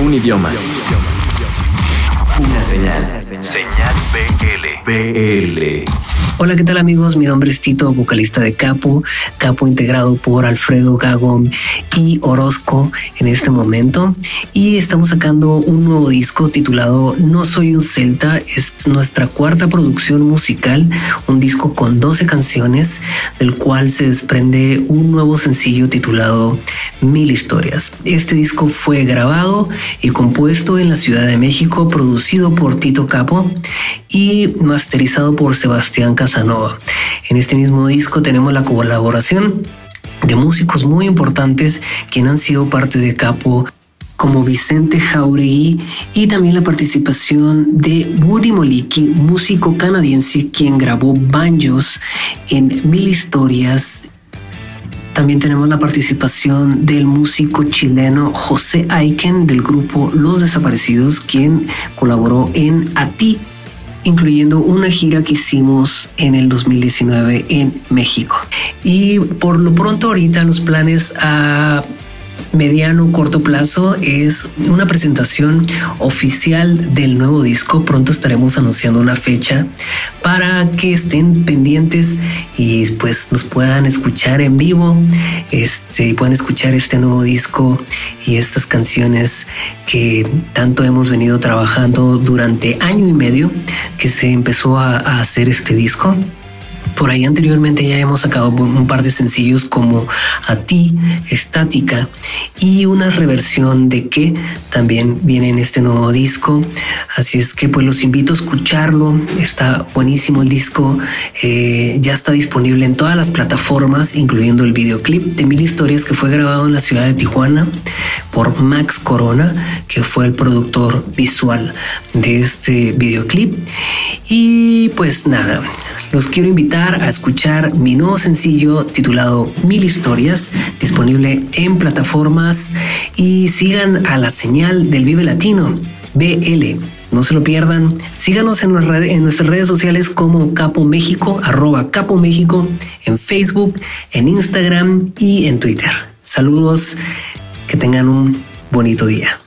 Un idioma. Una señal. Señal BL. BL. Hola, ¿qué tal amigos? Mi nombre es Tito, vocalista de Capo, Capo integrado por Alfredo Gagón y Orozco en este momento. Y estamos sacando un nuevo disco titulado No Soy un Celta. Es nuestra cuarta producción musical, un disco con 12 canciones, del cual se desprende un nuevo sencillo titulado Mil Historias. Este disco fue grabado y compuesto en la Ciudad de México, producido por Tito Capo y masterizado por Sebastián Casanova. En este mismo disco tenemos la colaboración de músicos muy importantes quienes han sido parte de Capo como Vicente Jauregui y también la participación de Woody Moliki, músico canadiense quien grabó banjos en Mil Historias también tenemos la participación del músico chileno José Aiken del grupo Los Desaparecidos, quien colaboró en A ti, incluyendo una gira que hicimos en el 2019 en México. Y por lo pronto ahorita los planes a mediano corto plazo es una presentación oficial del nuevo disco. Pronto estaremos anunciando una fecha para que estén pendientes y pues nos puedan escuchar en vivo, este, puedan escuchar este nuevo disco y estas canciones que tanto hemos venido trabajando durante año y medio que se empezó a hacer este disco. Por ahí anteriormente ya hemos sacado un par de sencillos como A ti, Estática y una reversión de que también viene en este nuevo disco. Así es que pues los invito a escucharlo. Está buenísimo el disco. Eh, ya está disponible en todas las plataformas, incluyendo el videoclip de Mil Historias que fue grabado en la ciudad de Tijuana por Max Corona, que fue el productor visual de este videoclip. Y pues nada, los quiero invitar a escuchar mi nuevo sencillo titulado Mil Historias, disponible en plataformas y sigan a la señal del Vive Latino, BL. No se lo pierdan. Síganos en, nuestras redes sociales como Capo México, arroba Capo México, en Facebook, en Instagram y en Twitter. Saludos, tengan un bonito día.